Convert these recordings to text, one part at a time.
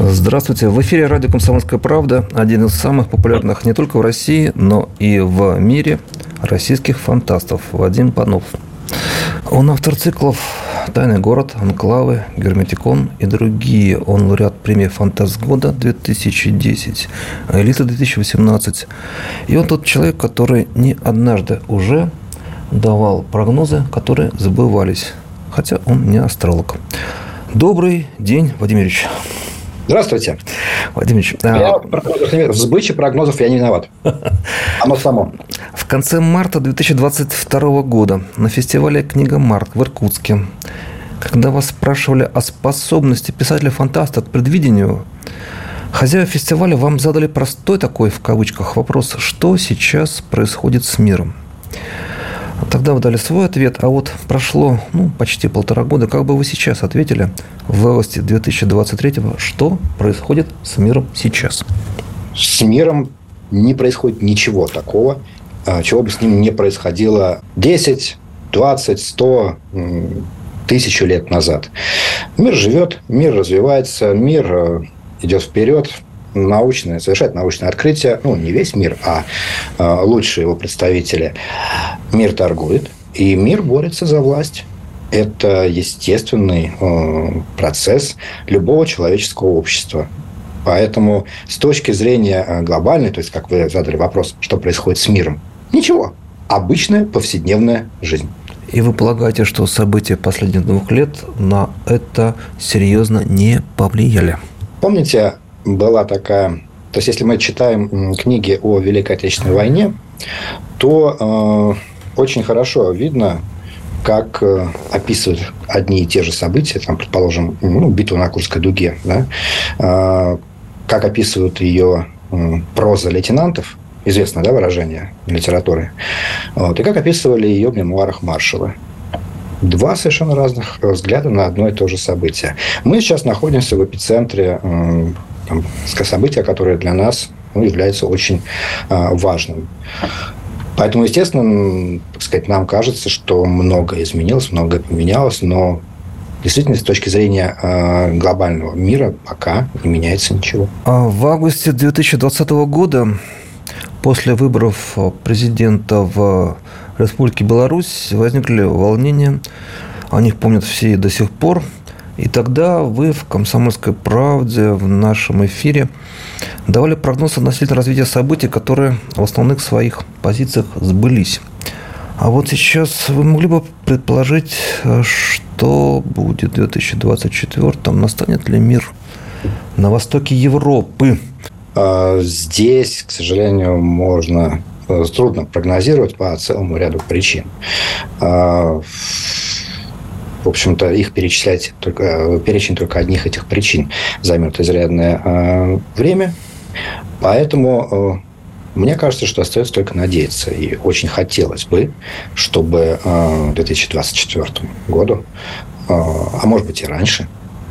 Здравствуйте. В эфире радио «Комсомольская правда». Один из самых популярных не только в России, но и в мире российских фантастов Вадим Панов. Он автор циклов «Тайный город», «Анклавы», «Герметикон» и другие. Он лауреат премии «Фантаст года» 2010, «Элита» 2018. И он тот человек, который не однажды уже давал прогнозы, которые забывались. Хотя он не астролог. Добрый день, Владимир Ильич. Здравствуйте. Владимир Ильич. Я а... в сбыче прогнозов я не виноват. Оно само. В конце марта 2022 года на фестивале «Книга Март» в Иркутске, когда вас спрашивали о способности писателя-фантаста к предвидению, хозяева фестиваля вам задали простой такой, в кавычках, вопрос, что сейчас происходит с миром. Тогда вы дали свой ответ, а вот прошло ну, почти полтора года. Как бы вы сейчас ответили в августе 2023-го, что происходит с миром сейчас? С миром не происходит ничего такого, а, чего бы с ним не происходило 10, 20, 100, тысячу лет назад. Мир живет, мир развивается, мир э, идет вперед, научное, совершать научное открытие, ну, не весь мир, а, а лучшие его представители. Мир торгует, и мир борется за власть. Это естественный э, процесс любого человеческого общества. Поэтому с точки зрения э, глобальной, то есть, как вы задали вопрос, что происходит с миром, ничего. Обычная повседневная жизнь. И вы полагаете, что события последних двух лет на это серьезно не повлияли? Помните, была такая... То есть, если мы читаем книги о Великой Отечественной войне, то э, очень хорошо видно, как э, описывают одни и те же события, там, предположим, ну, битву на Курской дуге, да, э, как описывают ее э, проза лейтенантов, известное да, выражение литературы, вот, и как описывали ее в мемуарах маршала. Два совершенно разных взгляда на одно и то же событие. Мы сейчас находимся в эпицентре э, там, события, которое для нас ну, является очень э, важным. Поэтому, естественно, так сказать, нам кажется, что многое изменилось, многое поменялось, но действительно, с точки зрения э, глобального мира, пока не меняется ничего. А в августе 2020 года, после выборов президента в Республике Беларусь, возникли волнения. О них помнят все до сих пор. И тогда вы в «Комсомольской правде» в нашем эфире давали прогноз относительно развития событий, которые в основных своих позициях сбылись. А вот сейчас вы могли бы предположить, что будет в 2024 Настанет ли мир на востоке Европы? А, здесь, к сожалению, можно э, трудно прогнозировать по целому ряду причин. А, в общем-то, их перечислять, только, перечень только одних этих причин займет изрядное э, время. Поэтому э, мне кажется, что остается только надеяться. И очень хотелось бы, чтобы э, 2024 году, э, а может быть и раньше,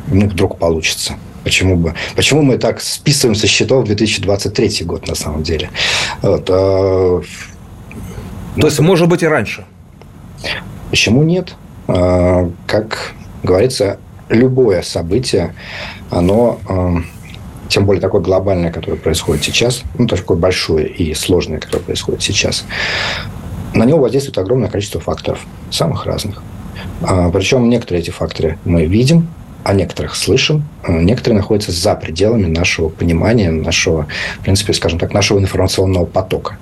ну, вдруг получится. Почему бы? Почему мы так списываем со счетов 2023 год на самом деле? Вот, э, То есть, может быть, и раньше? Почему нет? А, как говорится, любое событие, оно, а, тем более такое глобальное, которое происходит сейчас, ну, такое большое и сложное, которое происходит сейчас, на него воздействует огромное количество факторов, самых разных. А, Причем некоторые эти факторы мы видим, о некоторых слышим, некоторые находятся за пределами нашего понимания, нашего, в принципе, скажем так, нашего информационного потока.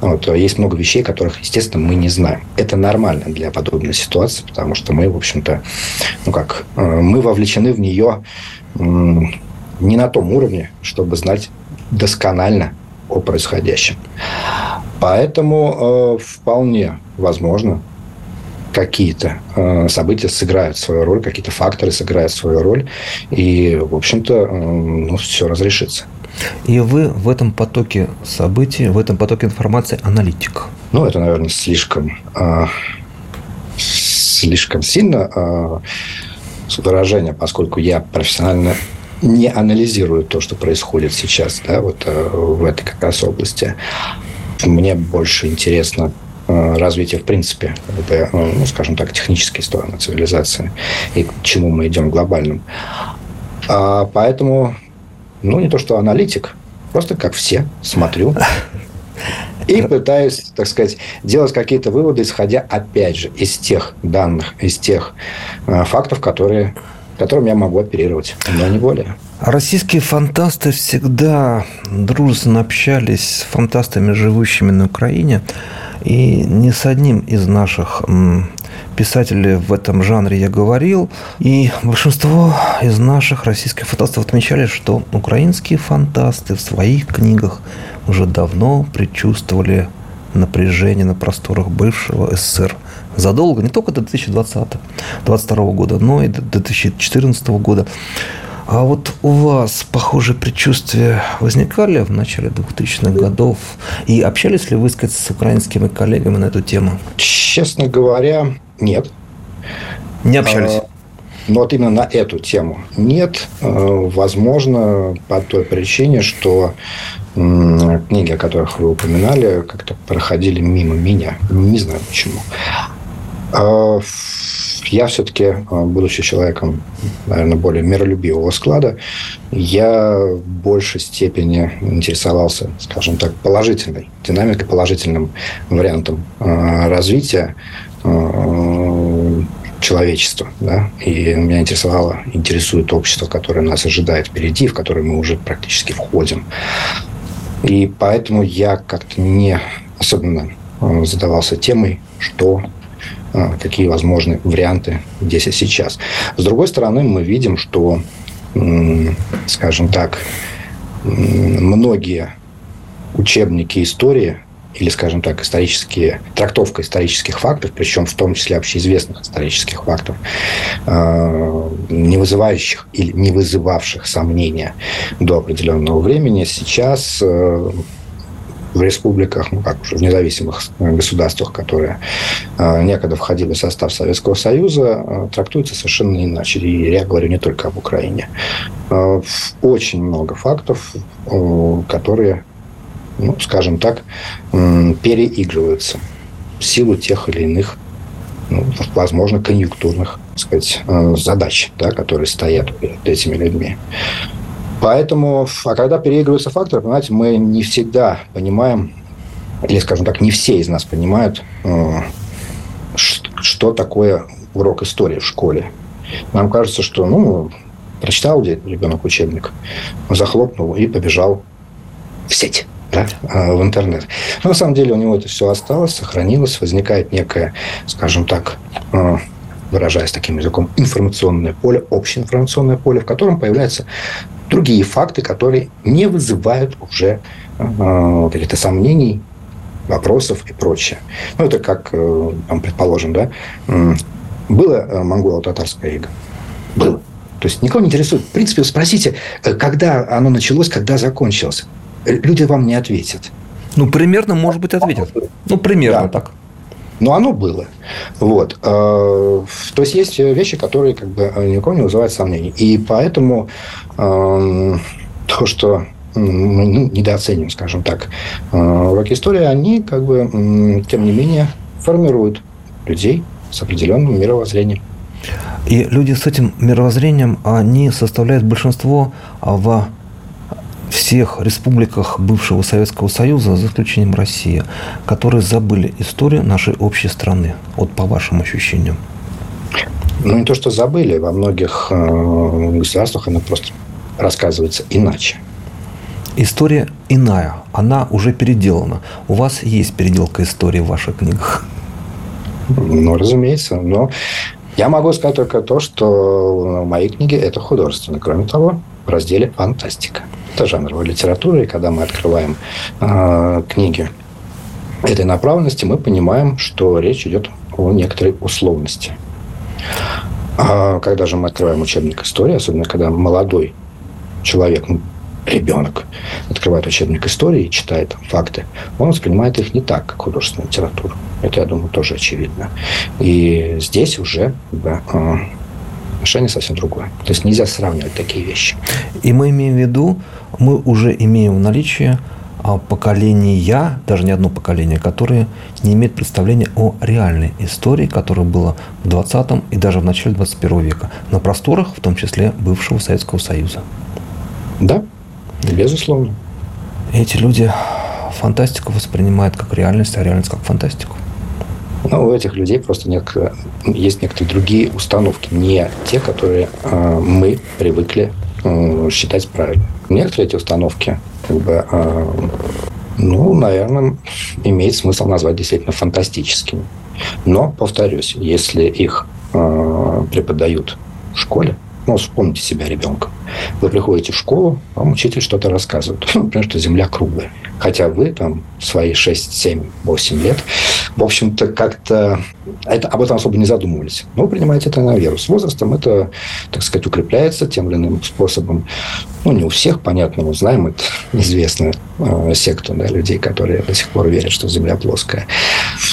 Вот. Есть много вещей, которых, естественно, мы не знаем. Это нормально для подобной ситуации, потому что мы, в общем-то, ну как, э, мы вовлечены в нее не на том уровне, чтобы знать досконально о происходящем. Поэтому э, вполне возможно, какие-то э, события сыграют свою роль, какие-то факторы сыграют свою роль, и, в общем-то, э, ну, все разрешится. И вы в этом потоке событий, в этом потоке информации аналитик. Ну, это, наверное, слишком, э, слишком сильно э, выражение, поскольку я профессионально не анализирую то, что происходит сейчас, да, вот э, в этой как раз области. Мне больше интересно э, развитие, в принципе, это, ну, скажем так, технической стороны цивилизации и к чему мы идем глобальным. А, поэтому, ну, не то что аналитик, просто как все смотрю и пытаюсь, так сказать, делать какие-то выводы, исходя, опять же, из тех данных, из тех э, фактов, которые которым я могу оперировать, но не более. Российские фантасты всегда дружественно общались с фантастами, живущими на Украине. И ни с одним из наших писателей в этом жанре я говорил. И большинство из наших российских фантастов отмечали, что украинские фантасты в своих книгах уже давно предчувствовали напряжение на просторах бывшего СССР задолго, не только до 2020-2022 года, но и до 2014 года. А вот у вас похожие предчувствия возникали в начале 2000-х годов? И общались ли вы сказать, с украинскими коллегами на эту тему? Честно говоря, нет. Не общались? А, но вот именно на эту тему нет. А, возможно, по той причине, что книги, о которых вы упоминали, как-то проходили мимо меня. Не знаю почему. А, я все-таки, а, будучи человеком, наверное, более миролюбивого склада, я в большей степени интересовался, скажем так, положительной динамикой, положительным вариантом а, развития человечества. Да? И меня интересовало, интересует общество, которое нас ожидает впереди, в которое мы уже практически входим. И поэтому я как-то не особенно задавался темой, что какие возможны варианты здесь и сейчас. С другой стороны, мы видим, что, скажем так, многие учебники истории или, скажем так, исторические, трактовка исторических фактов, причем в том числе общеизвестных исторических фактов, а, не вызывающих или не вызывавших сомнения до определенного времени, сейчас э, в республиках, ну как уже в независимых государствах, которые э, некогда входили в состав Советского Союза, э, трактуется совершенно иначе. И я говорю не только об Украине. Э, очень много фактов, которые, ну, скажем так, переигрываются в силу тех или иных ну, возможно, конъюнктурных так сказать, задач, да, которые стоят перед этими людьми. Поэтому, а когда переигрываются факторы, понимаете, мы не всегда понимаем, или, скажем так, не все из нас понимают, э, что такое урок истории в школе. Нам кажется, что, ну, прочитал ребенок учебник, захлопнул и побежал в сеть да, э, в интернет. Но на самом деле у него это все осталось, сохранилось, возникает некое, скажем так, э, выражаясь таким языком, информационное поле, общее информационное поле, в котором появляются другие факты, которые не вызывают уже э, каких-то сомнений, вопросов и прочее. Ну, это как, э, там, предположим, да, э, было э, монголо-татарское иго? Было. То есть никого не интересует. В принципе, спросите, э, когда оно началось, когда закончилось. Люди вам не ответят. Ну, примерно, может быть, ответят. Ну, примерно да. так. Но оно было. Вот. Э, то есть есть вещи, которые как бы никого не вызывают сомнений. И поэтому эм, то, что мы ну, недооценим, скажем так, э, уроки истории, они как бы, тем не менее, формируют людей с определенным мировоззрением. И люди с этим мировоззрением, они составляют большинство в всех республиках бывшего Советского Союза, за исключением России, которые забыли историю нашей общей страны, вот по вашим ощущениям? Ну, не то, что забыли. Во многих э, государствах она просто рассказывается иначе. История иная. Она уже переделана. У вас есть переделка истории в ваших книгах? Ну, разумеется. Но я могу сказать только то, что мои книги – это художественно. Кроме того, в разделе «Фантастика». Это жанровая литература, и когда мы открываем э, книги этой направленности, мы понимаем, что речь идет о некоторой условности. А когда же мы открываем учебник истории, особенно когда молодой человек, ну, ребенок открывает учебник истории и читает факты, он воспринимает их не так, как художественную литературу. Это, я думаю, тоже очевидно. И здесь уже да, отношение совсем другое. То есть нельзя сравнивать такие вещи. И мы имеем в виду, мы уже имеем в наличии а, поколения, даже не одно поколение, которое не имеет представления о реальной истории, которая была в 20 и даже в начале 21 века, на просторах, в том числе бывшего Советского Союза. Да, безусловно. Эти люди фантастику воспринимают как реальность, а реальность как фантастику. Но у этих людей просто нет, есть некоторые другие установки, не те, которые э, мы привыкли э, считать правильными. Некоторые эти установки, как бы, э, ну, наверное, имеет смысл назвать действительно фантастическими. Но, повторюсь, если их э, преподают в школе, ну, вспомните себя ребенком. Вы приходите в школу, вам учитель что-то рассказывает. Например, что Земля круглая. Хотя вы там свои 6, 7, 8 лет, в общем-то, как-то это, об этом особо не задумывались. Но вы принимаете это на веру. С возрастом это, так сказать, укрепляется тем или иным способом. Ну, не у всех, понятно, мы знаем, это известная э, секта да, людей, которые до сих пор верят, что Земля плоская.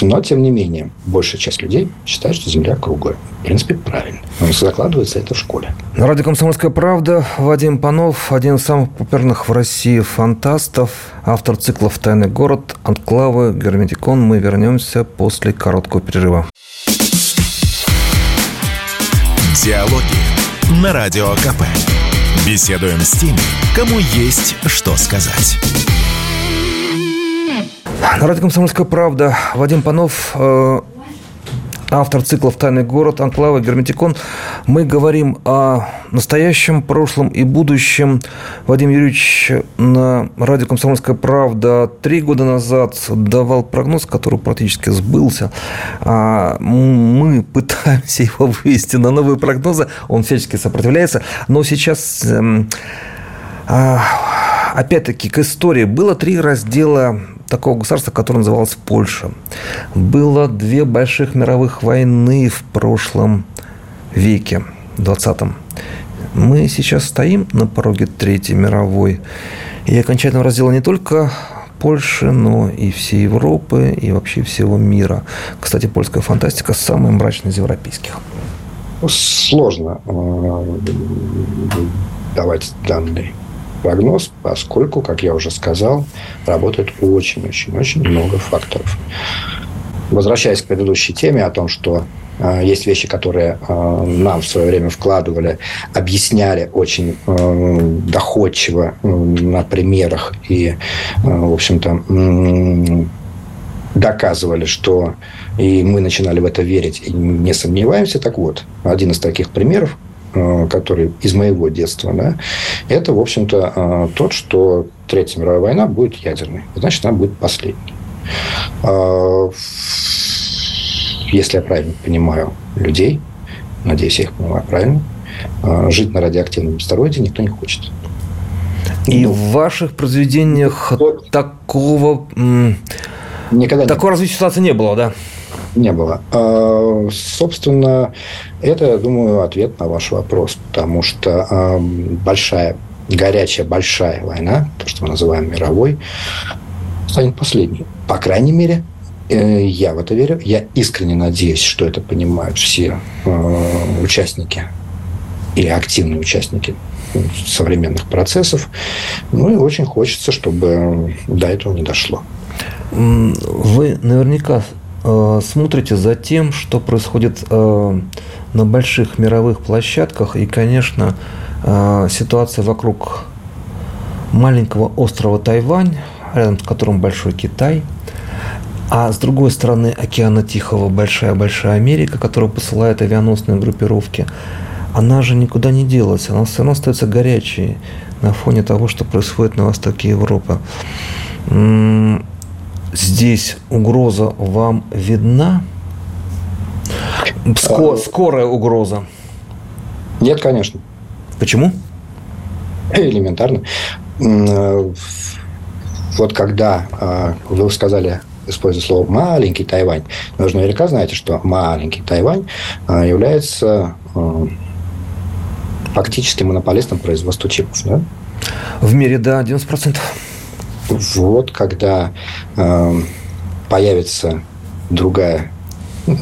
Но, тем не менее, большая часть людей считает, что Земля круглая. В принципе, правильно. Но закладывается это в школе. На радио «Комсомольская правда» Вадим Панов, один из самых популярных в России фантастов, автор циклов «Тайный город», «Анклавы», «Герметикон». Мы вернемся после короткого перерыва. Диалоги на Радио КП. Беседуем с теми, кому есть что сказать. На радио «Комсомольская правда» Вадим Панов, э, автор циклов «Тайный город», «Анклава», «Герметикон». Мы говорим о настоящем, прошлом и будущем. Вадим Юрьевич на радио «Комсомольская правда» три года назад давал прогноз, который практически сбылся. А мы пытаемся его вывести на новые прогнозы. Он всячески сопротивляется. Но сейчас эм, а, опять-таки, к истории. Было три раздела такого государства, которое называлось Польша. Было две больших мировых войны в прошлом веке, 20-м. Мы сейчас стоим на пороге Третьей мировой. И окончательного раздела не только Польши, но и всей Европы, и вообще всего мира. Кстати, польская фантастика самая мрачная из европейских. Сложно э, давать данные прогноз, поскольку, как я уже сказал, работает очень-очень-очень много факторов. Возвращаясь к предыдущей теме о том, что э, есть вещи, которые э, нам в свое время вкладывали, объясняли очень э, доходчиво э, на примерах и, э, в общем-то, э, доказывали, что и мы начинали в это верить и не сомневаемся. Так вот, один из таких примеров который из моего детства, да, это, в общем-то, э, тот, что Третья мировая война будет ядерной. Значит, она будет последней. Э, если я правильно понимаю людей, надеюсь, я их понимаю правильно, жить на радиоактивном астероиде никто не хочет. И ну, в ваших произведениях вот, такого, никогда такого развития ситуации не было, да? Не было. А, собственно, это, я думаю, ответ на ваш вопрос, потому что а, большая, горячая большая война, то, что мы называем мировой, станет последней. По крайней мере, э, я в это верю. Я искренне надеюсь, что это понимают все а, участники или активные участники современных процессов. Ну и очень хочется, чтобы до этого не дошло. Вы наверняка Э, смотрите за тем, что происходит э, на больших мировых площадках. И, конечно, э, ситуация вокруг маленького острова Тайвань, рядом с которым Большой Китай, а с другой стороны океана Тихого большая-большая Америка, которая посылает авианосные группировки, она же никуда не делась, она все равно остается горячей на фоне того, что происходит на востоке Европы здесь угроза вам видна? Ско- а, скорая угроза? Нет, конечно. Почему? Элементарно. Э, вот когда э, вы сказали, используя слово «маленький Тайвань», вы же наверняка знаете, что маленький Тайвань э, является фактически монополистом производства чипов. Да? В мире, да, 90%. Вот когда э, появится другая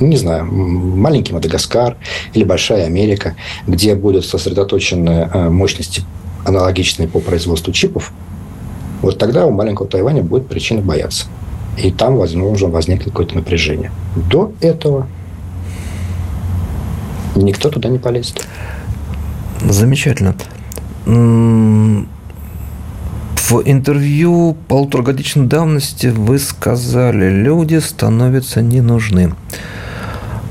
не знаю, маленький Мадагаскар или большая Америка, где будут сосредоточены э, мощности аналогичные по производству чипов, вот тогда у маленького Тайваня будет причина бояться. И там, возможно, возникнет какое-то напряжение. До этого никто туда не полезет. Замечательно. В интервью полуторагодичной давности вы сказали, люди становятся не нужны.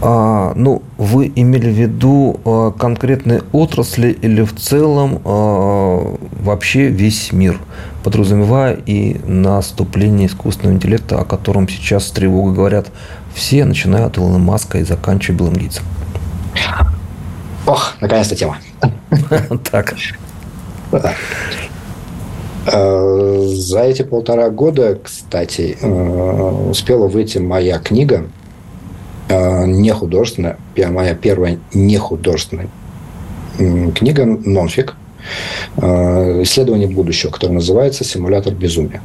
А, ну, вы имели в виду а, конкретные отрасли или в целом а, вообще весь мир, подразумевая и наступление искусственного интеллекта, о котором сейчас с тревогой говорят все, начиная от Илона Маска и заканчивая Биллом Гейтсом. Ох, наконец-то тема. Так. Э, за эти полтора года, кстати, э, успела выйти моя книга, э, не художественная, моя первая не художественная книга «Нонфик», исследование будущего, которое называется «Симулятор безумия».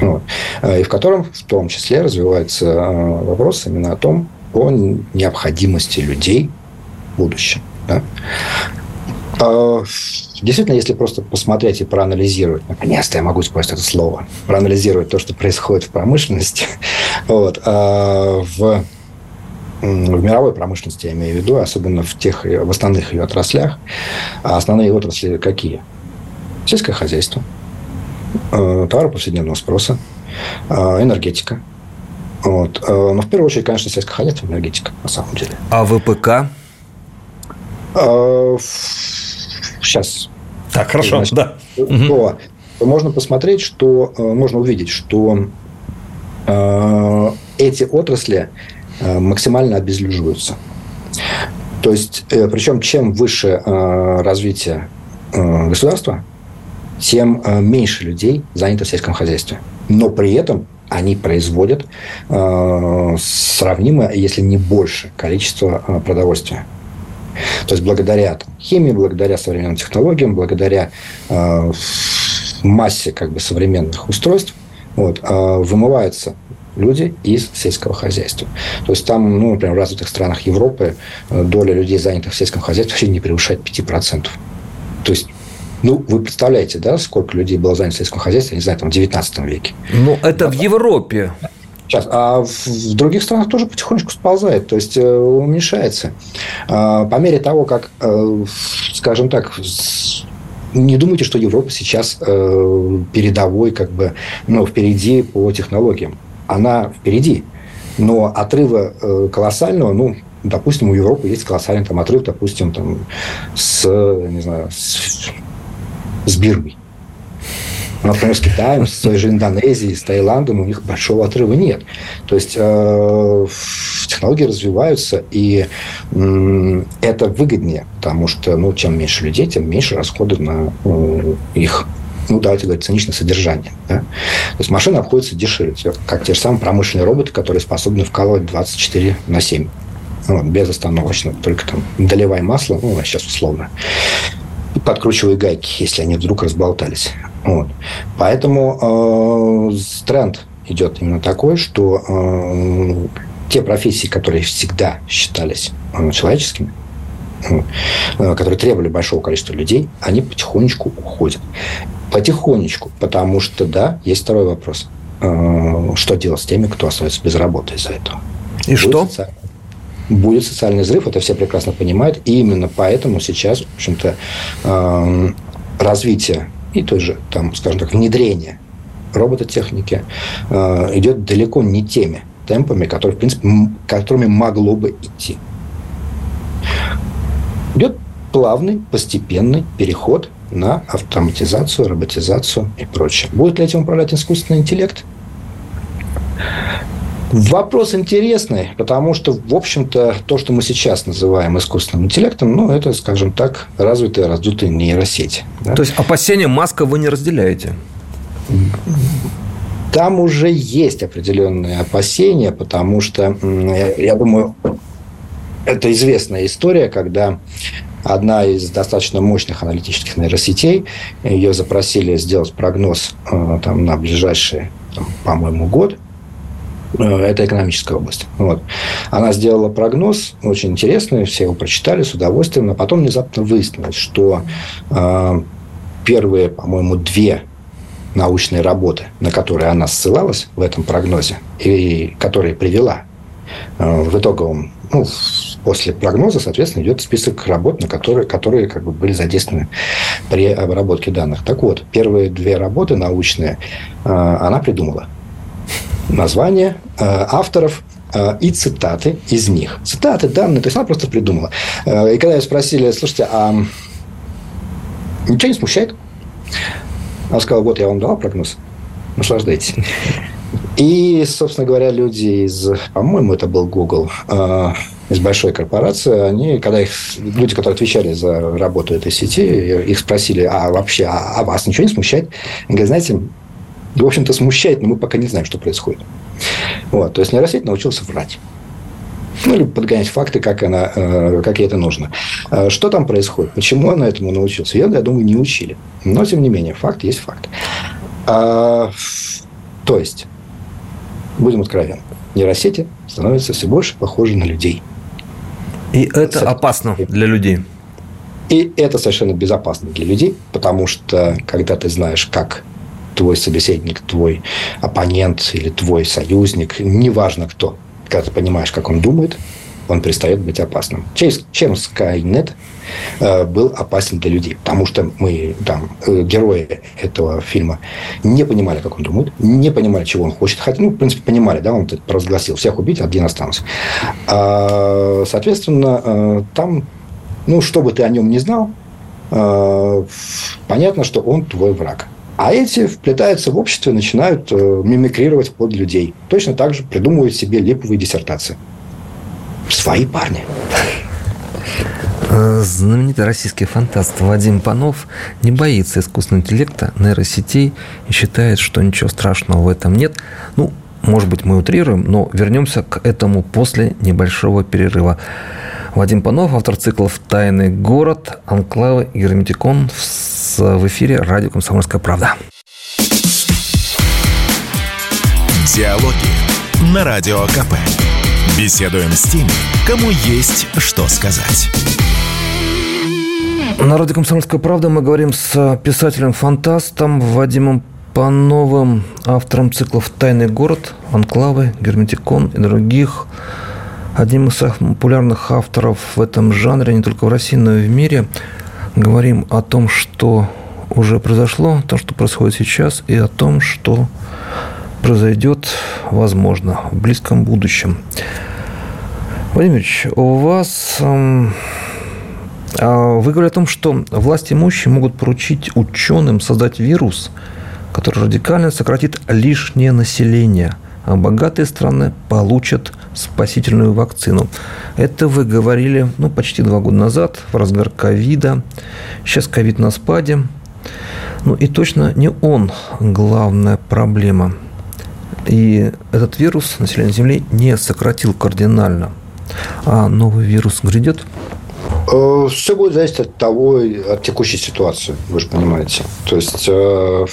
И в котором в том числе развивается вопрос именно о том, о необходимости людей в будущем. Да? Действительно, если просто посмотреть и проанализировать, наконец-то я могу использовать это слово, проанализировать то, что происходит в промышленности, вот, а, в, в мировой промышленности, я имею в виду, особенно в тех, в основных ее отраслях. А основные отрасли какие? Сельское хозяйство, э, товары повседневного спроса, э, энергетика. Вот. Э, но в первую очередь, конечно, сельское хозяйство энергетика, на самом деле. А ВПК? Сейчас. Так, хорошо, значит, да. То, то можно посмотреть, что э, можно увидеть, что э, эти отрасли э, максимально обезлюживаются. То есть, э, причем чем выше развитие государства, тем меньше людей занято в сельском хозяйстве. Но при этом они производят сравнимое, если не больше, количество продовольствия. То есть благодаря там, химии, благодаря современным технологиям, благодаря э, массе как бы, современных устройств вот, э, вымываются люди из сельского хозяйства. То есть там, ну, например, в развитых странах Европы э, доля людей, занятых в сельском хозяйстве, вообще не превышает 5%. То есть ну, вы представляете, да, сколько людей было занято в сельском хозяйстве, не знаю, там, в 19 веке. Ну, это в Европе. Сейчас. А в других странах тоже потихонечку сползает, то есть э, уменьшается. А, по мере того, как, э, скажем так, не думайте, что Европа сейчас э, передовой, как бы, ну, впереди по технологиям. Она впереди. Но отрыва колоссального, ну, допустим, у Европы есть колоссальный там отрыв, допустим, там, с, не знаю, с, с Бирмой. Например, с Китаем, с той же Индонезией, с Таиландом у них большого отрыва нет. То есть э, технологии развиваются, и это выгоднее, потому что ну, чем меньше людей, тем меньше расходы на э, их ну, давайте говорить, циничное содержание. Да? То есть машина обходится дешевле, как те же самые промышленные роботы, которые способны вкалывать 24 на 7 ну, безостановочно, только там доливай масло, ну, сейчас условно, и подкручивай гайки, если они вдруг разболтались. Вот. Поэтому э, тренд идет именно такой, что э, те профессии, которые всегда считались э, человеческими, э, которые требовали большого количества людей, они потихонечку уходят. Потихонечку, потому что, да, есть второй вопрос. Э, что делать с теми, кто остается без работы из-за этого? И Будет что? Социальный, будет социальный взрыв, это все прекрасно понимают, и именно поэтому сейчас, в общем-то, э, развитие и тоже, там, скажем так, внедрение робототехники э, идет далеко не теми темпами, которые, в принципе, которыми могло бы идти. Идет плавный, постепенный переход на автоматизацию, роботизацию и прочее. Будет ли этим управлять искусственный интеллект? Вопрос интересный, потому что, в общем-то, то, что мы сейчас называем искусственным интеллектом, ну, это, скажем так, развитые, раздутые нейросети. Да? То есть опасения Маска вы не разделяете? Там уже есть определенные опасения, потому что, я, думаю, это известная история, когда одна из достаточно мощных аналитических нейросетей. Ее запросили сделать прогноз э, там, на ближайший, по-моему, год. Э, это экономическая область. Вот. Она сделала прогноз очень интересный, все его прочитали с удовольствием, но потом внезапно выяснилось, что э, первые, по-моему, две научные работы, на которые она ссылалась в этом прогнозе, и которые привела э, в итоговом ну, после прогноза, соответственно, идет список работ, на которые, которые как бы были задействованы при обработке данных. Так вот, первые две работы научные э, она придумала. Название э, авторов э, и цитаты из них. Цитаты, данные, то есть она просто придумала. Э, и когда ее спросили, слушайте, а ничего не смущает? Она сказала, вот я вам дала прогноз, наслаждайтесь. И, собственно говоря, люди из, по-моему, это был Google, из большой корпорации, они, когда их люди, которые отвечали за работу этой сети, их спросили, а вообще, а, а вас ничего не смущает? Они говорят, знаете, в общем-то, смущает, но мы пока не знаем, что происходит. Вот, то есть нейросеть научился врать. Ну, или подгонять факты, как, она, э, как ей это нужно. Э, что там происходит? Почему она этому научился? Я, я думаю, не учили. Но, тем не менее, факт есть факт. А, то есть, будем откровенны, нейросети становятся все больше похожи на людей. И это С... опасно для людей. И это совершенно безопасно для людей, потому что когда ты знаешь, как твой собеседник, твой оппонент или твой союзник, неважно кто, когда ты понимаешь, как он думает, он перестает быть опасным. Чем Skynet э, был опасен для людей? Потому что мы, там, э, герои этого фильма не понимали, как он думает, не понимали, чего он хочет. Хотя, ну, в принципе, понимали, да, он это провозгласил, всех убить, один останутся. А, соответственно, э, там, ну, что бы ты о нем не знал, понятно, что он твой враг. А эти вплетаются в общество и начинают мимикрировать под людей. Точно так же придумывают себе липовые диссертации. Свои парни. Э, знаменитый российский фантаст Вадим Панов не боится искусственного интеллекта, нейросетей и считает, что ничего страшного в этом нет. Ну, может быть, мы утрируем, но вернемся к этому после небольшого перерыва. Вадим Панов, автор циклов «Тайный город», «Анклавы» и «Герметикон» в эфире радио «Комсомольская правда». Диалоги на Радио КП. Беседуем с теми, кому есть что сказать. На радио «Комсомольская правда» мы говорим с писателем-фантастом Вадимом Пановым, автором циклов «Тайный город», «Анклавы», «Герметикон» и других. Одним из самых популярных авторов в этом жанре, не только в России, но и в мире. Говорим о том, что уже произошло, то, что происходит сейчас, и о том, что произойдет, возможно, в близком будущем. Владимир Ильич, у вас... А, вы говорите о том, что власти имущие могут поручить ученым создать вирус, который радикально сократит лишнее население, богатые страны получат спасительную вакцину. Это вы говорили ну, почти два года назад, в разгар ковида. Сейчас ковид на спаде. Ну и точно не он главная проблема. И этот вирус население Земли не сократил кардинально – а новый вирус грядет? Э, Все будет зависеть от того, от текущей ситуации, вы же понимаете. То есть э,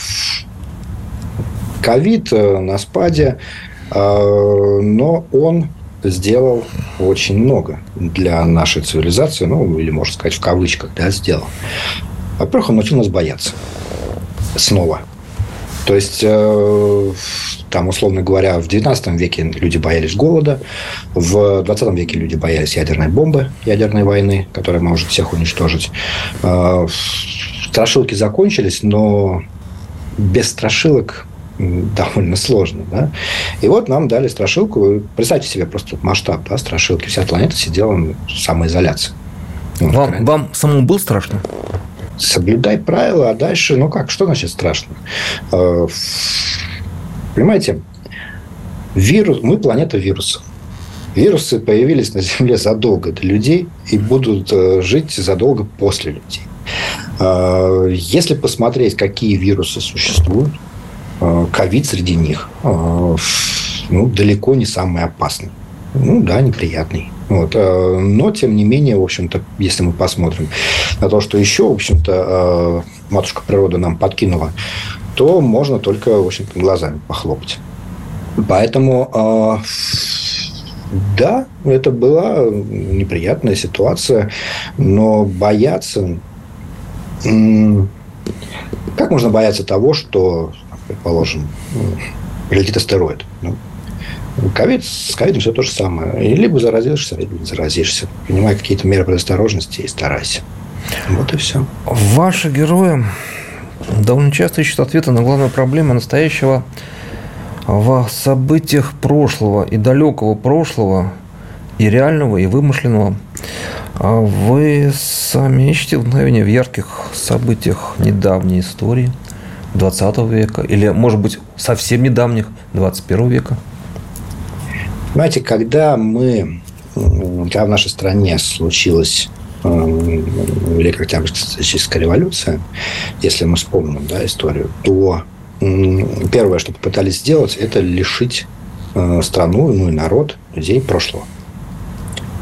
ковид э, на спаде, но он сделал очень много для нашей цивилизации, ну, или, можно сказать, в кавычках, да, сделал. Во-первых, он научил нас бояться снова. То есть там, условно говоря, в 19 веке люди боялись голода, в 20 веке люди боялись ядерной бомбы, ядерной войны, которая может всех уничтожить. А, страшилки закончились, но без страшилок довольно сложно. Да? И вот нам дали страшилку. Представьте себе просто масштаб да, страшилки. Вся планета сидела в самоизоляции. вам, вам самому было страшно? Соблюдай правила, а дальше, ну как, что значит страшно? А, Понимаете, вирус, мы планета вирусов. Вирусы появились на Земле задолго до людей и будут э, жить задолго после людей. А, если посмотреть, какие вирусы существуют, ковид среди них ну, далеко не самый опасный. ну да, неприятный. Вот. Э, но, тем не менее, в общем-то, если мы посмотрим на то, что еще, в общем-то, э, матушка природа нам подкинула, то можно только, в общем-то, глазами похлопать. Поэтому, э, да, это была неприятная ситуация, но бояться... Как можно бояться того, что, предположим, прилетит астероид? Ну, Ковид, с ковидом все то же самое. И либо заразишься, либо не заразишься. Принимай какие-то меры предосторожности и старайся. Вот и все. Ваши герои довольно часто ищут ответы на главную проблему настоящего в событиях прошлого и далекого прошлого, и реального, и вымышленного. А вы сами ищете вдохновение в ярких событиях недавней истории 20 века или, может быть, совсем недавних 21 века? Понимаете, когда мы, когда в нашей стране случилась э, Великая Октябрьская революция, если мы вспомним да, историю, то первое, что попытались сделать, это лишить э, страну, ну и народ, людей прошлого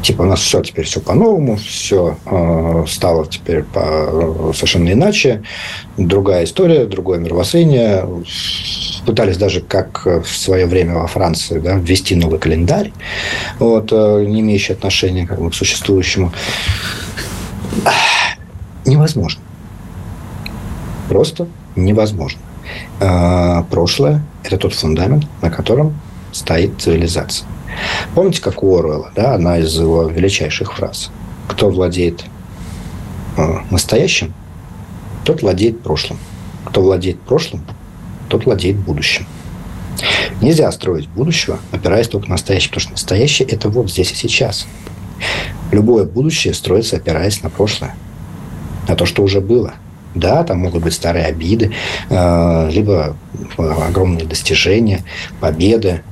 типа у нас все теперь все по-новому, все э, стало теперь по, совершенно иначе, другая история, другое мировоззрение. Пытались даже, как в свое время во Франции, да, ввести новый календарь, вот, э, не имеющий отношения как бы, к существующему. Невозможно. Просто невозможно. Э, прошлое – это тот фундамент, на котором стоит цивилизация. Помните, как у Оруэлла, да, одна из его величайших фраз? Кто владеет э, настоящим, тот владеет прошлым. Кто владеет прошлым, тот владеет будущим. Нельзя строить будущего, опираясь только на настоящее, потому что настоящее – это вот здесь и сейчас. Любое будущее строится, опираясь на прошлое, на то, что уже было. Да, там могут быть старые обиды, э, либо огромные достижения, победы,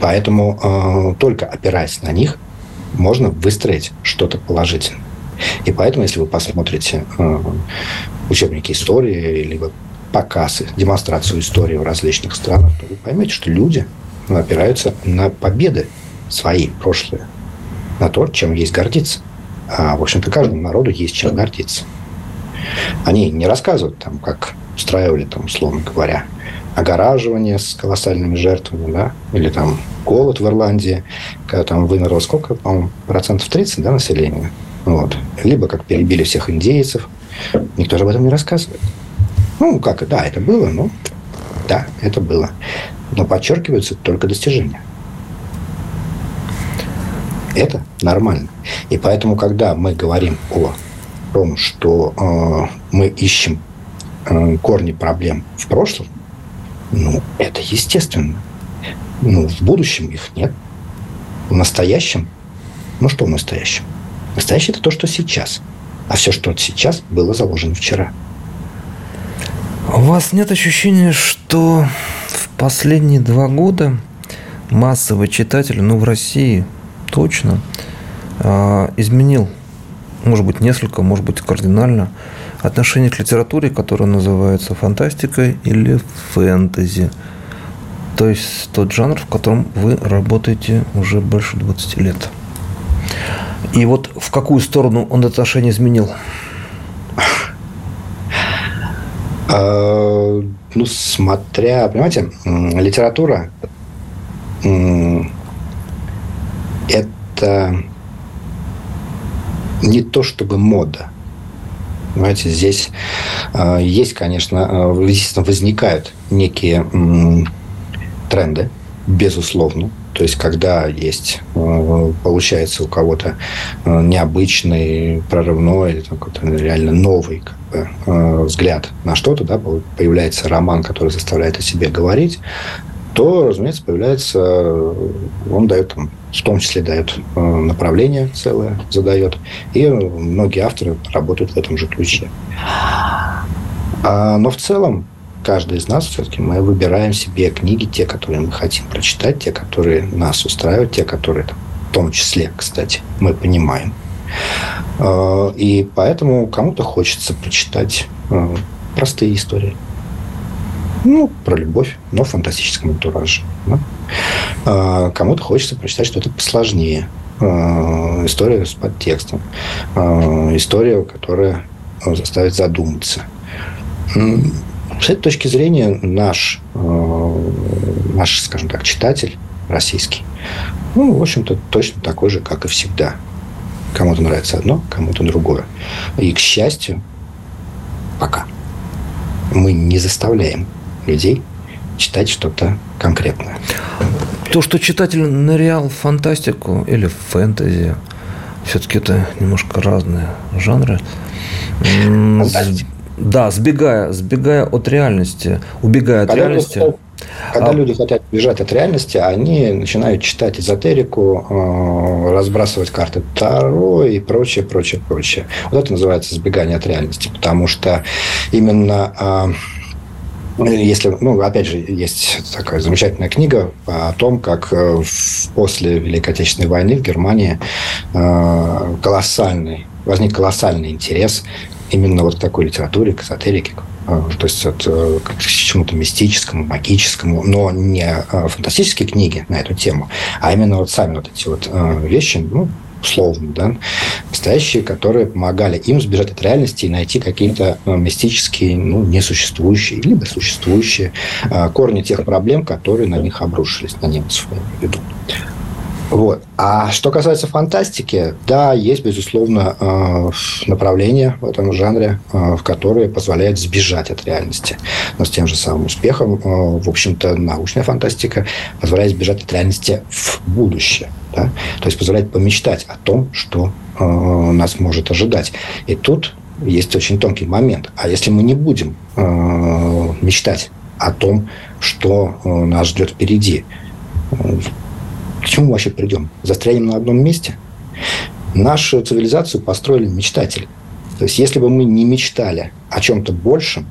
Поэтому э, только опираясь на них, можно выстроить что-то положительное. И поэтому, если вы посмотрите э, учебники истории, либо показы, демонстрацию истории в различных странах, то вы поймете, что люди опираются на победы свои, прошлые, на то, чем есть гордиться. А, в общем-то, каждому народу есть чем гордиться. Они не рассказывают, там, как устраивали, там, условно говоря, огораживание с колоссальными жертвами, да, или там голод в Ирландии, когда там вымерло сколько, по-моему, процентов 30, да, населения, вот. Либо как перебили всех индейцев. Никто же об этом не рассказывает. Ну, как, да, это было, но да, это было. Но подчеркиваются только достижения. Это нормально. И поэтому, когда мы говорим о том, что э, мы ищем э, корни проблем в прошлом, ну, это естественно. Ну, в будущем их нет. В настоящем? Ну, что в настоящем? Настоящее – это то, что сейчас. А все, что сейчас, было заложено вчера. У вас нет ощущения, что в последние два года массовый читатель, ну, в России точно, а, изменил, может быть, несколько, может быть, кардинально – отношение к литературе, которая называется фантастикой или фэнтези. То есть тот жанр, в котором вы работаете уже больше 20 лет. И вот в какую сторону он отношение изменил? А, ну, смотря, понимаете, литература это не то чтобы мода. Понимаете, здесь э, есть, конечно, э, естественно, возникают некие тренды, безусловно. То есть, когда есть, э, получается, у кого-то необычный, прорывной, или какой-то реально новый как бы, взгляд на что-то, да, появляется роман, который заставляет о себе говорить, то, разумеется, появляется, он дает там, в том числе дает э, направление целое, задает, и многие авторы работают в этом же ключе. А, но в целом каждый из нас все-таки мы выбираем себе книги, те, которые мы хотим прочитать, те, которые нас устраивают, те, которые в том числе, кстати, мы понимаем. Э, и поэтому кому-то хочется прочитать э, простые истории Ну, про любовь, но в фантастическом антураже. Да? А, кому-то хочется прочитать что-то посложнее. А, история с подтекстом. А, история, которая заставит задуматься. С этой точки зрения наш, наш, скажем так, читатель российский, ну, в общем-то, точно такой же, как и всегда. Кому-то нравится одно, кому-то другое. И, к счастью, пока мы не заставляем людей читать что-то конкретное. То, что читатель нырял в фантастику или в фэнтези, все-таки это немножко разные жанры. Фантастика. Да, сбегая, сбегая от реальности, убегая от Когда реальности. Когда а... люди хотят бежать от реальности, они начинают читать эзотерику, э, разбрасывать карты Таро и прочее, прочее, прочее. Вот это называется сбегание от реальности, потому что именно э, если, ну, опять же, есть такая замечательная книга о том, как э, после Великой Отечественной войны в Германии колоссальный, возник колоссальный интерес именно вот такой литературе, к эзотерике, а, то есть от, э, к чему-то мистическому, магическому, но не фантастические книги на эту тему, а именно вот сами вот эти вот э, вещи, ну, условно, да, настоящие, которые помогали им сбежать от реальности и найти какие-то э, мистические, ну, несуществующие, либо существующие корни тех проблем, которые на них обрушились, на немцев, я веду. Вот. А что касается фантастики, да, есть, безусловно, э, направление в этом жанре, э, в которое позволяет сбежать от реальности. Но с тем же самым успехом, э, в общем-то, научная фантастика позволяет сбежать от реальности в будущее. Да? То есть позволяет помечтать о том, что нас может ожидать. И тут есть очень тонкий момент. А если мы не будем мечтать о том, что нас ждет впереди, к чему вообще придем? Застрянем на одном месте? Нашу цивилизацию построили мечтатели. То есть, если бы мы не мечтали о чем-то большем,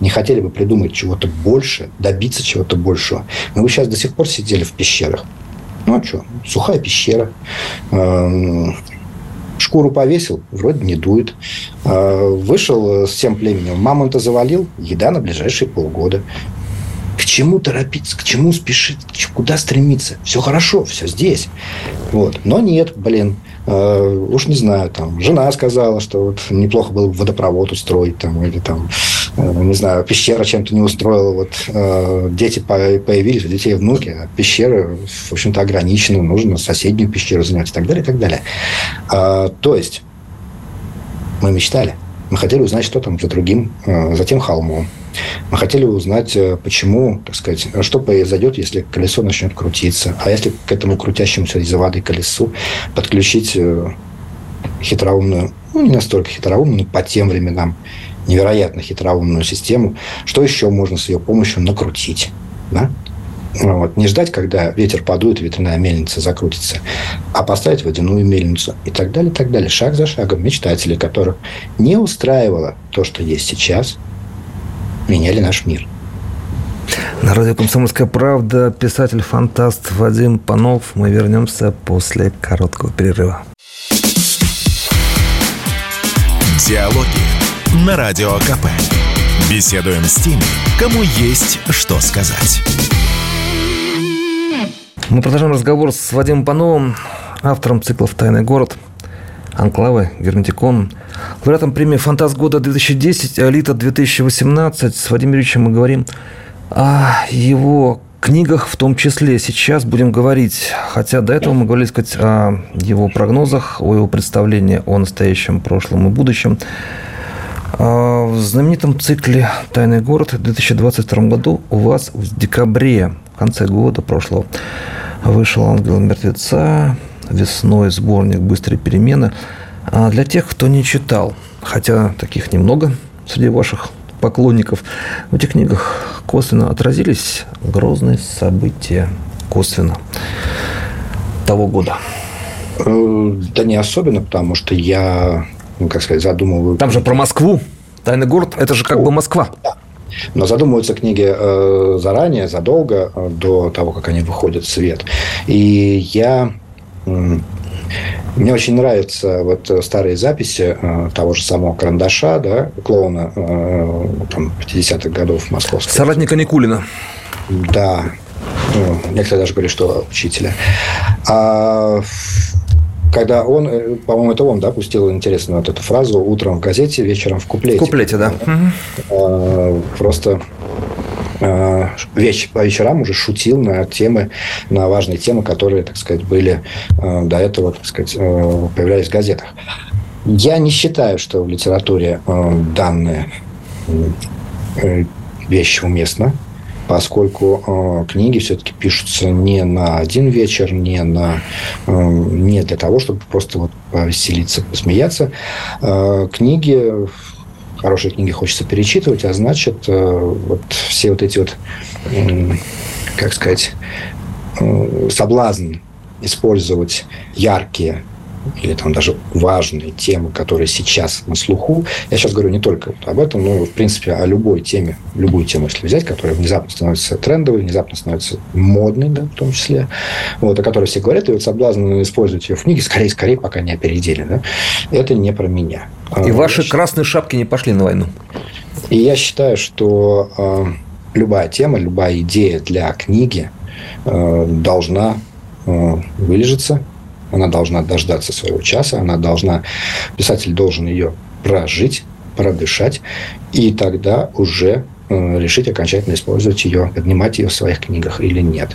не хотели бы придумать чего-то больше, добиться чего-то большего, мы бы сейчас до сих пор сидели в пещерах. Ну, а что? Сухая пещера. Эм, шкуру повесил, вроде не дует. Э, вышел с тем племенем, мамонта завалил, еда на ближайшие полгода. К чему торопиться, к чему спешить, куда стремиться? Все хорошо, все здесь. Вот. Но нет, блин, э, уж не знаю, там, жена сказала, что вот неплохо было бы водопровод устроить, там, или там, э, не знаю, пещера чем-то не устроила, вот э, дети появились, у детей внуки, а пещера, в общем-то, ограничена, нужно соседнюю пещеру занять и так далее, и так далее. А, то есть, мы мечтали, мы хотели узнать, что там за другим, э, за тем холмом, мы хотели узнать, э, почему, так сказать, что произойдет, если колесо начнет крутиться. А если к этому крутящемуся из-за воды колесу подключить э, хитроумную, ну, не настолько хитроумную, но по тем временам невероятно хитроумную систему, что еще можно с ее помощью накрутить. Да? Вот. Не ждать, когда ветер подует, ветряная мельница закрутится, а поставить водяную мельницу и так далее, и так далее. Шаг за шагом мечтатели, которых не устраивало то, что есть сейчас – меняли наш мир. На радио «Комсомольская правда» писатель-фантаст Вадим Панов. Мы вернемся после короткого перерыва. Диалоги на Радио КП. Беседуем с теми, кому есть что сказать. Мы продолжаем разговор с Вадимом Пановым, автором циклов «Тайный город», «Анклавы», «Герметикон», Лауреатом премии «Фантаст года 2010», «Элита 2018» с Юрьевичем мы говорим о его книгах в том числе. Сейчас будем говорить, хотя до этого мы говорили, сказать, о его прогнозах, о его представлении о настоящем, прошлом и будущем. А, в знаменитом цикле «Тайный город» в 2022 году у вас в декабре, в конце года прошлого, вышел «Ангел мертвеца», весной сборник «Быстрые перемены». А для тех, кто не читал, хотя таких немного среди ваших поклонников, в этих книгах косвенно отразились грозные события, косвенно, того года. Э, да не особенно, потому что я, ну, как сказать, задумываю... Там же про Москву. Тайный город – это же как О, бы Москва. Да. Но задумываются книги э, заранее, задолго до того, как они выходят в свет. И я Мне очень нравятся вот старые записи э, того же самого Карандаша, да, клоуна э, там, 50-х годов московского. Соратника Никулина. Да. Ну, некоторые даже говорили, что учителя. А когда он, э, по-моему, это он, да, пустил интересную вот эту фразу «утром в газете, вечером в куплете». В куплете, да. А, просто веч, по вечерам уже шутил на темы, на важные темы, которые, так сказать, были а, до этого, так сказать, появлялись в газетах. Я не считаю, что в литературе данные э, вещи уместно поскольку э, книги все-таки пишутся не на один вечер, не, на, э, не для того, чтобы просто вот повеселиться, посмеяться. Э, книги, хорошие книги хочется перечитывать, а значит, э, вот все вот эти вот, как сказать, соблазн использовать яркие или там даже важные темы, которые сейчас на слуху. Я сейчас говорю не только вот об этом, но, в принципе, о любой теме, любую тему, если взять, которая внезапно становится трендовой, внезапно становится модной, да, в том числе, вот, о которой все говорят, и вот соблазн использовать ее в книге, скорее, скорее, пока не опередили, да, это не про меня. И а, ваши я красные шапки не пошли на войну. И я считаю, что э, любая тема, любая идея для книги э, должна э, вылежаться она должна дождаться своего часа, она должна, писатель должен ее прожить, продышать, и тогда уже э, решить окончательно использовать ее, поднимать ее в своих книгах или нет.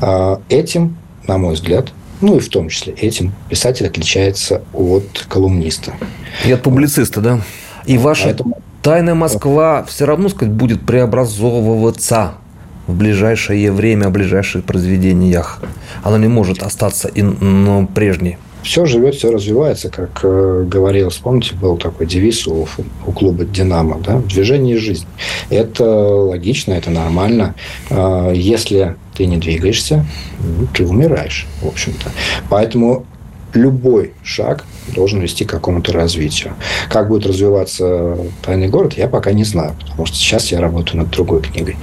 А, этим, на мой взгляд, ну и в том числе этим, писатель отличается от колумниста. И от публициста, да? И ваша Поэтому... тайная Москва все равно, сказать, будет преобразовываться в ближайшее время, в ближайших произведениях. Она не может остаться и, ну, прежней. Все живет, все развивается, как э, говорил, вспомните, был такой девиз у, у клуба «Динамо», да, движение жизнь. Это логично, это нормально. Э, если ты не двигаешься, ну, ты умираешь, в общем-то. Поэтому любой шаг должен вести к какому-то развитию. Как будет развиваться «Тайный город», я пока не знаю, потому что сейчас я работаю над другой книгой.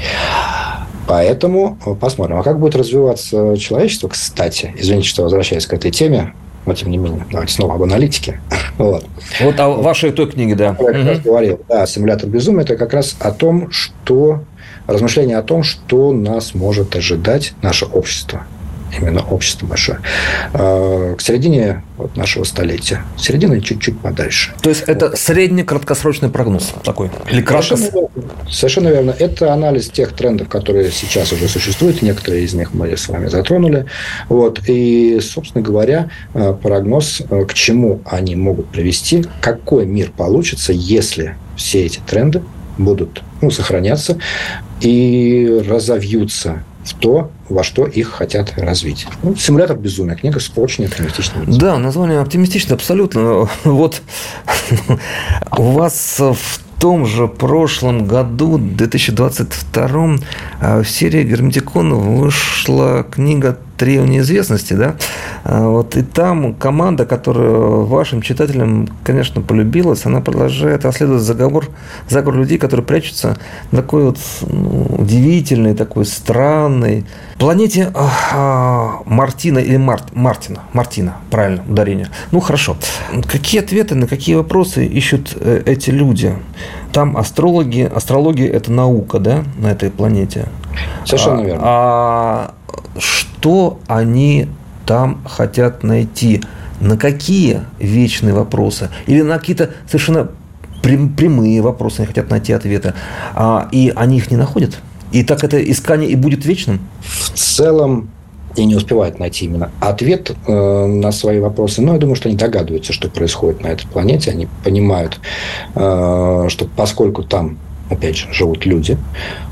Поэтому э, посмотрим. А как будет развиваться человечество, кстати, извините, что возвращаясь к этой теме, но тем не менее, давайте снова об аналитике. Вот, вот о вашей той книге, да. Я как раз говорил, да, «Симулятор безумия» – это как раз о том, что размышление о том, что нас может ожидать наше общество – именно общество большое, а, к середине вот нашего столетия. Середина чуть-чуть подальше. То есть, это вот. средний краткосрочный прогноз такой? Или краткос... Совершенно верно. Это анализ тех трендов, которые сейчас уже существуют. Некоторые из них мы с вами затронули. Вот. И, собственно говоря, а, прогноз, а, к чему они могут привести, какой мир получится, если все эти тренды будут ну, сохраняться и разовьются в то, во что их хотят развить. Ну, симулятор безумия. Книга с очень оптимистичным. Да, название оптимистичное абсолютно. Вот у вас в том же прошлом году, 2022, а, в серии Герметикон вышла книга «Трио неизвестности», да? А, вот, и там команда, которая вашим читателям, конечно, полюбилась, она продолжает расследовать заговор, заговор людей, которые прячутся на такой вот ну, удивительной, такой странной планете а, Мартина или Март, Мартина, Мартина, правильно, ударение. Ну, хорошо. Какие ответы на какие вопросы ищут э, эти люди? Там астрологи, астрология – это наука, да, на этой планете? Совершенно верно. А, а что они там хотят найти? На какие вечные вопросы? Или на какие-то совершенно прямые вопросы они хотят найти ответы, а, и они их не находят? И так это искание и будет вечным? В целом, и не успевают найти именно ответ э, на свои вопросы. Но я думаю, что они догадываются, что происходит на этой планете. Они понимают, э, что поскольку там опять же, живут люди,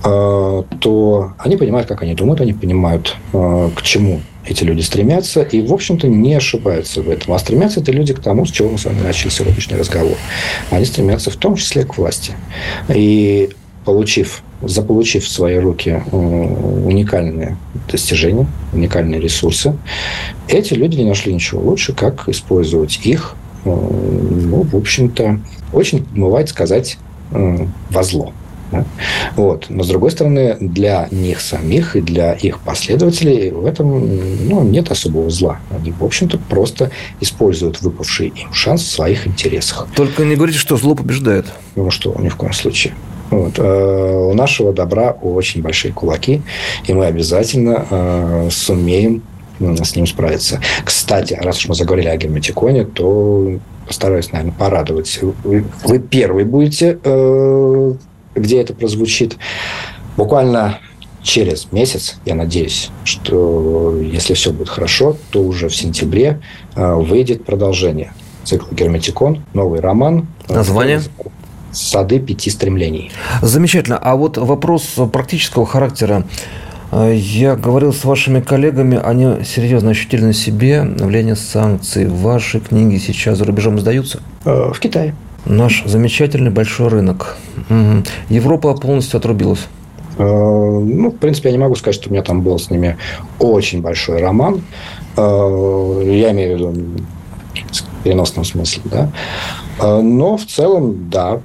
э, то они понимают, как они думают, они понимают, э, к чему эти люди стремятся, и, в общем-то, не ошибаются в этом. А стремятся это люди к тому, с чего мы с вами начали сегодняшний разговор. Они стремятся в том числе к власти. И получив, заполучив в свои руки э, уникальные достижения, уникальные ресурсы, эти люди не нашли ничего лучше, как использовать их, ну, в общем-то, очень бывает сказать, во зло. Да? Вот. Но, с другой стороны, для них самих и для их последователей в этом ну, нет особого зла. Они, в общем-то, просто используют выпавший им шанс в своих интересах. Только не говорите, что зло побеждает. Ну что, ни в коем случае. Вот. Э, у нашего добра очень большие кулаки, и мы обязательно э, сумеем с ним справиться. Кстати, раз уж мы заговорили о герметиконе, то постараюсь, наверное, порадовать. Вы, вы первый будете, э, где это прозвучит. Буквально через месяц, я надеюсь, что если все будет хорошо, то уже в сентябре э, выйдет продолжение цикла «Герметикон», новый роман. Название? «Сады пяти стремлений». Замечательно. А вот вопрос практического характера. Я говорил с вашими коллегами, они серьезно ощутили на себе влияние санкций. Ваши книги сейчас за рубежом издаются? Э, в Китае. Наш замечательный большой рынок. Европа полностью отрубилась. Э, ну, в принципе, я не могу сказать, что у меня там был с ними очень большой роман. Э, я имею в виду в переносном смысле, да. Но в целом, да,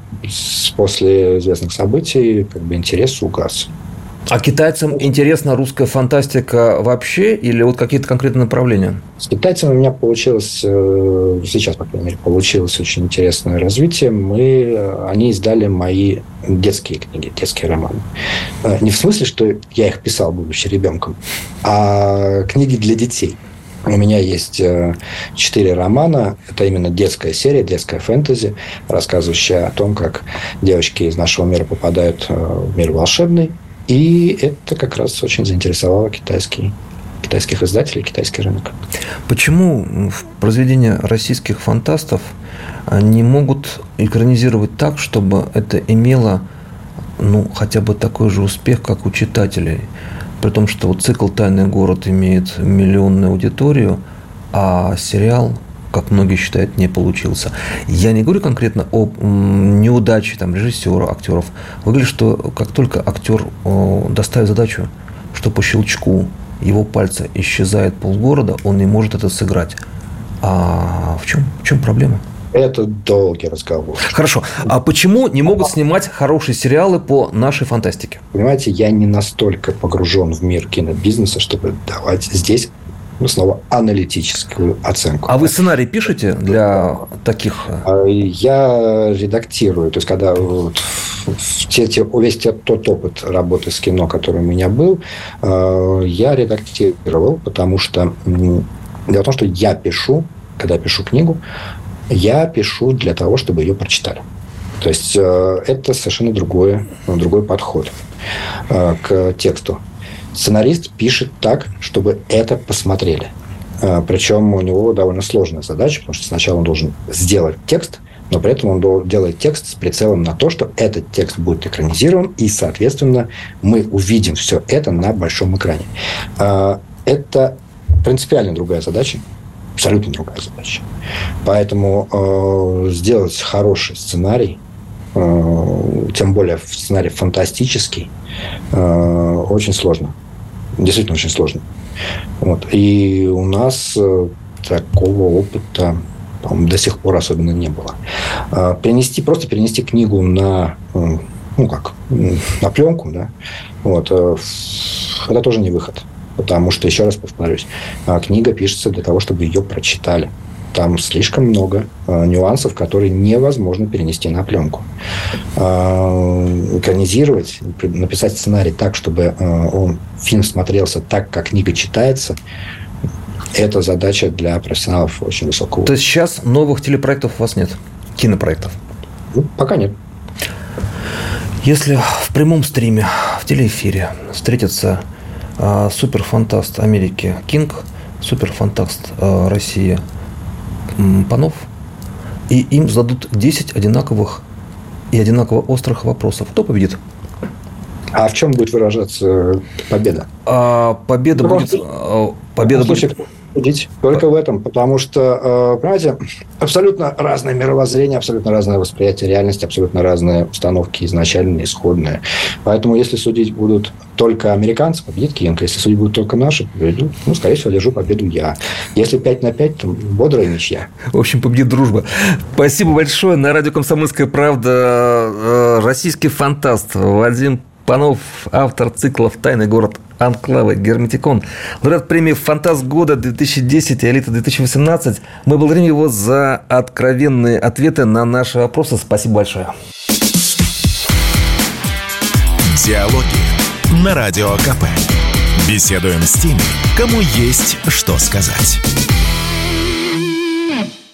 после известных событий как бы интерес угас. А китайцам интересна русская фантастика вообще или вот какие-то конкретные направления? С китайцами у меня получилось, э, сейчас, по крайней мере, получилось очень интересное развитие. Мы, э, они издали мои детские книги, детские романы. Э, не в смысле, что я их писал, будучи ребенком, а книги для детей. У меня есть четыре романа. Это именно детская серия, детская фэнтези, рассказывающая о том, как девочки из нашего мира попадают в мир волшебный, и это как раз очень заинтересовало китайский китайских издателей, китайский рынок. Почему произведения российских фантастов не могут экранизировать так, чтобы это имело ну, хотя бы такой же успех, как у читателей? При том, что вот цикл «Тайный город» имеет миллионную аудиторию, а сериал как многие считают, не получился. Я не говорю конкретно о неудаче там, режиссера, актеров. Выглядит, что как только актер доставит задачу, что по щелчку его пальца исчезает полгорода, он не может это сыграть. А в чем, в чем проблема? Это долгий разговор. Хорошо. А почему не могут снимать хорошие сериалы по нашей фантастике? Понимаете, я не настолько погружен в мир кинобизнеса, чтобы давать здесь ну, снова аналитическую оценку. А вы сценарий пишете для таких? А, я редактирую. То есть, когда вот, те, те, весь тот опыт работы с кино, который у меня был, а, я редактировал, потому что дело в том, что я пишу, когда пишу книгу, я пишу для того, чтобы ее прочитали. То есть, а, это совершенно другой, другой подход к тексту. Сценарист пишет так, чтобы это посмотрели. А, Причем у него довольно сложная задача, потому что сначала он должен сделать текст, но при этом он делает текст с прицелом на то, что этот текст будет экранизирован, и, соответственно, мы увидим все это на большом экране. А, это принципиально другая задача, абсолютно другая задача. Поэтому э, сделать хороший сценарий, тем более сценарий фантастический, очень сложно действительно очень сложно. Вот. И у нас э, такого опыта до сих пор особенно не было. А, перенести, просто перенести книгу на, ну как, на пленку, да, вот, э, это тоже не выход. Потому что, еще раз повторюсь, а, книга пишется для того, чтобы ее прочитали там слишком много э, нюансов, которые невозможно перенести на пленку. Э, экранизировать, написать сценарий так, чтобы э, он, фильм смотрелся так, как книга читается, это задача для профессионалов очень высокого. То есть сейчас новых телепроектов у вас нет? Кинопроектов? Ну, пока нет. Если в прямом стриме, в телеэфире встретится э, суперфантаст Америки Кинг, суперфантаст э, России панов, и им зададут 10 одинаковых и одинаково острых вопросов. Кто победит? А в чем будет выражаться победа? А, победа ну, будет... А, победа случае, будет... судить. Только в этом. Потому что, э, понимаете, абсолютно разное мировоззрение, абсолютно разное восприятие реальности, абсолютно разные установки изначальные, исходные. Поэтому, если судить будут только американцы, победит Киенко. Если судить будут только наши, победят, ну, скорее всего, держу победу я. Если 5 на 5, то бодрая ничья. В общем, победит дружба. Спасибо большое. На радио «Комсомольская правда» э, российский фантаст Вадим Панов, автор циклов «Тайный город Анклавы», «Герметикон», лауреат премии «Фантаст года» 2010 и «Элита 2018». Мы благодарим его за откровенные ответы на наши вопросы. Спасибо большое. Диалоги на Радио КП. Беседуем с теми, кому есть что сказать.